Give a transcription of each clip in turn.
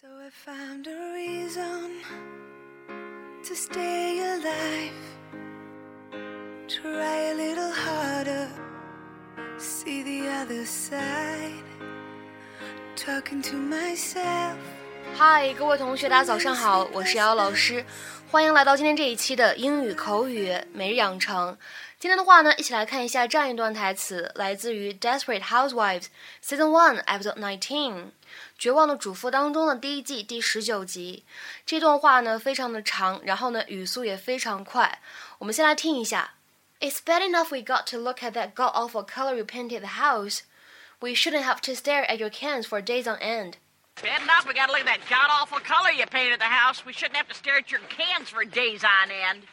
So I found a reason to stay alive. Try a little harder, see the other side. Talking to myself. 嗨，各位同学，大家早上好，我是瑶老师，欢迎来到今天这一期的英语口语每日养成。今天的话呢，一起来看一下这样一段台词，来自于《Desperate Housewives》Season One Episode Nineteen，《绝望的主妇》当中的第一季第十九集。这段话呢非常的长，然后呢语速也非常快。我们先来听一下。It's bad enough we got to look at that god awful color you painted the house. We shouldn't have to stare at your cans for days on end. Bad enough we gotta look at that god awful color you painted the house. We shouldn't have to stare at your cans for days on end.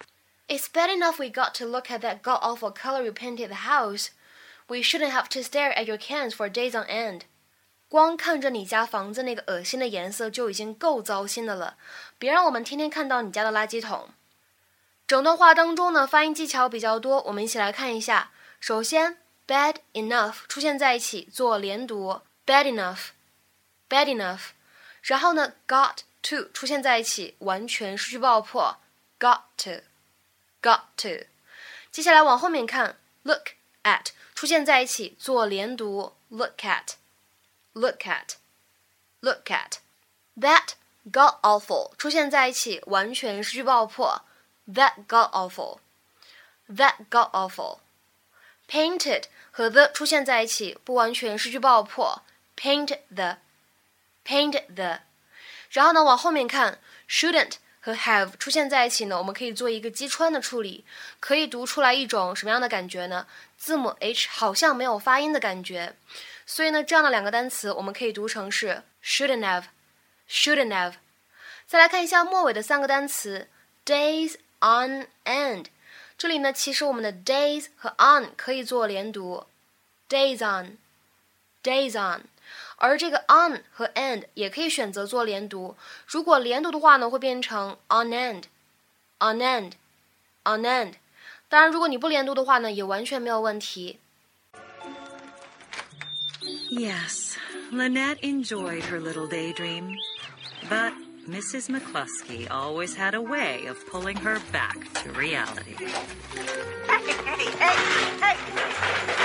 It's bad enough we got to look at that god awful color you painted the house. We shouldn't have to stare at your cans for days on end. 光看着你家房子那个恶心的颜色就已经够糟心的了，别让我们天天看到你家的垃圾桶。整段话当中呢，发音技巧比较多，我们一起来看一下。首先，bad enough 出现在一起做连读，bad enough，bad enough。然后呢，got to 出现在一起，完全失去爆破，got to。got to。接下来往后面看，look at 出现在一起做连读，look at，look at，look at。That got awful 出现在一起完全失去爆破，that got awful，that got awful。Painted 和 the 出现在一起不完全失去爆破，paint Paint the。然后呢，往后面看，shouldn't。和 have 出现在一起呢，我们可以做一个击穿的处理，可以读出来一种什么样的感觉呢？字母 h 好像没有发音的感觉，所以呢，这样的两个单词我们可以读成是 shouldn't have，shouldn't have。再来看一下末尾的三个单词 days on end，这里呢，其实我们的 days 和 on 可以做连读，days on，days on。而这个 on 和 end 也可以选择做连读。如果连读的话呢，会变成 on end，on end，on end。当然，如果你不连读的话呢，也完全没有问题。Yes, Lynette enjoyed her little daydream, but Mrs. McCluskey always had a way of pulling her back to reality. Hey, hey, hey, hey!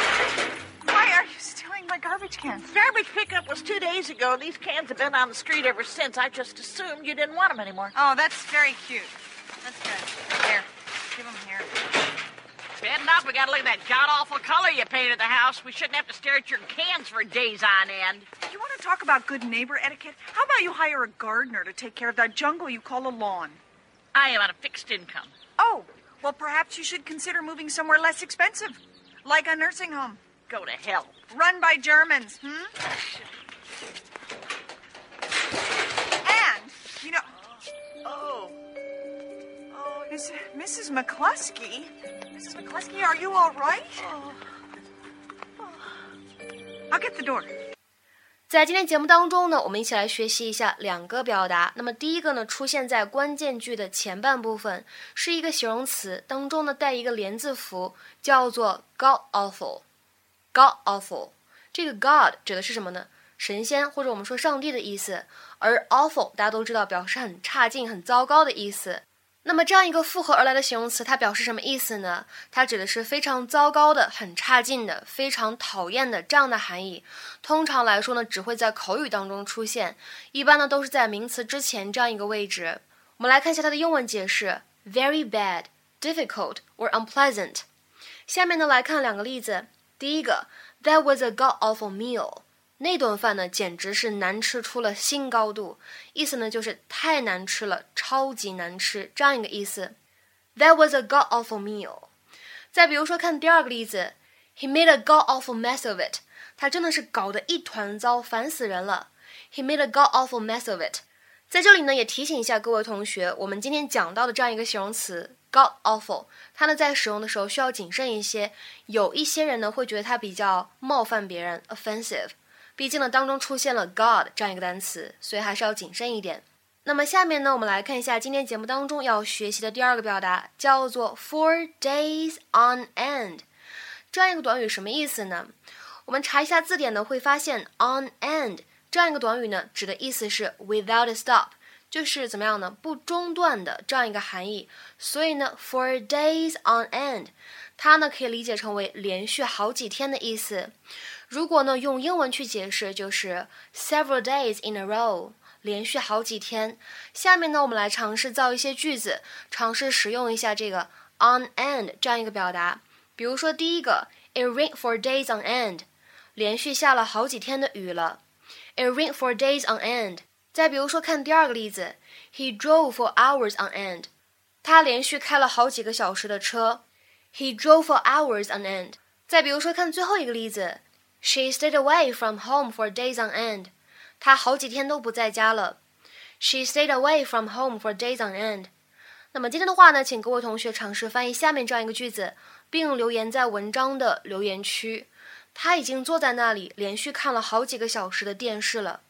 My garbage cans? Garbage pickup was two days ago. These cans have been on the street ever since. I just assumed you didn't want them anymore. Oh, that's very cute. That's good. Here, give them here. Bad enough we gotta look at that god awful color you painted the house. We shouldn't have to stare at your cans for days on end. You want to talk about good neighbor etiquette? How about you hire a gardener to take care of that jungle you call a lawn? I am on a fixed income. Oh, well, perhaps you should consider moving somewhere less expensive, like a nursing home. Go to hell. Run by Germans, hmm? And, you know, Oh. Oh, Miss, Mrs. McCluskey? Mrs. McCluskey, are you all right? I'll get the door. 在今天节目当中呢，我们一起来学习一下两个表达。那么第一个呢，出现在关键句的前半部分，是一个形容词，当中呢带一个连字符，叫做 god awful。 God awful，这个 god 指的是什么呢？神仙或者我们说上帝的意思，而 awful 大家都知道表示很差劲、很糟糕的意思。那么这样一个复合而来的形容词，它表示什么意思呢？它指的是非常糟糕的、很差劲的、非常讨厌的这样的含义。通常来说呢，只会在口语当中出现，一般呢都是在名词之前这样一个位置。我们来看一下它的英文解释：very bad, difficult or unpleasant。下面呢来看两个例子。第一个，That was a god awful meal。那顿饭呢，简直是难吃出了新高度，意思呢就是太难吃了，超级难吃这样一个意思。That was a god awful meal。再比如说，看第二个例子，He made a god awful mess of it。他真的是搞得一团糟，烦死人了。He made a god awful mess of it。在这里呢，也提醒一下各位同学，我们今天讲到的这样一个形容词 god awful，它呢在使用的时候需要谨慎一些。有一些人呢会觉得它比较冒犯别人，offensive。毕竟呢，当中出现了 God 这样一个单词，所以还是要谨慎一点。那么下面呢，我们来看一下今天节目当中要学习的第二个表达，叫做 for days on end。这样一个短语什么意思呢？我们查一下字典呢，会发现 on end 这样一个短语呢，指的意思是 without a stop，就是怎么样呢？不中断的这样一个含义。所以呢，for days on end，它呢可以理解成为连续好几天的意思。如果呢用英文去解释，就是 several days in a row，连续好几天。下面呢，我们来尝试造一些句子，尝试使用一下这个 on end 这样一个表达。比如说第一个，It rained for days on end，连续下了好几天的雨了。It rained for days on end。再比如说看第二个例子，He drove for hours on end，他连续开了好几个小时的车。He drove for hours on end。再比如说看最后一个例子。She stayed away from home for days on end. 她好几天都不在家了。She stayed away from home for days on end. 那么今天的话呢，请各位同学尝试翻译下面这样一个句子，并留言在文章的留言区。他已经坐在那里连续看了好几个小时的电视了。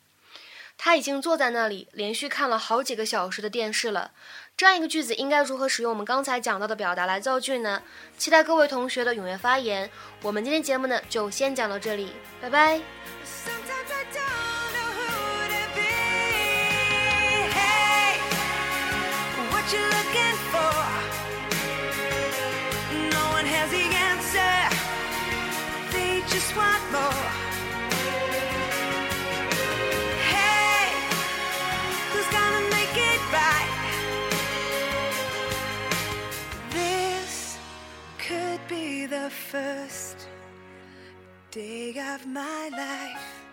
他已经坐在那里连续看了好几个小时的电视了。这样一个句子应该如何使用我们刚才讲到的表达来造句呢？期待各位同学的踊跃发言。我们今天节目呢就先讲到这里，拜拜。The first day of my life.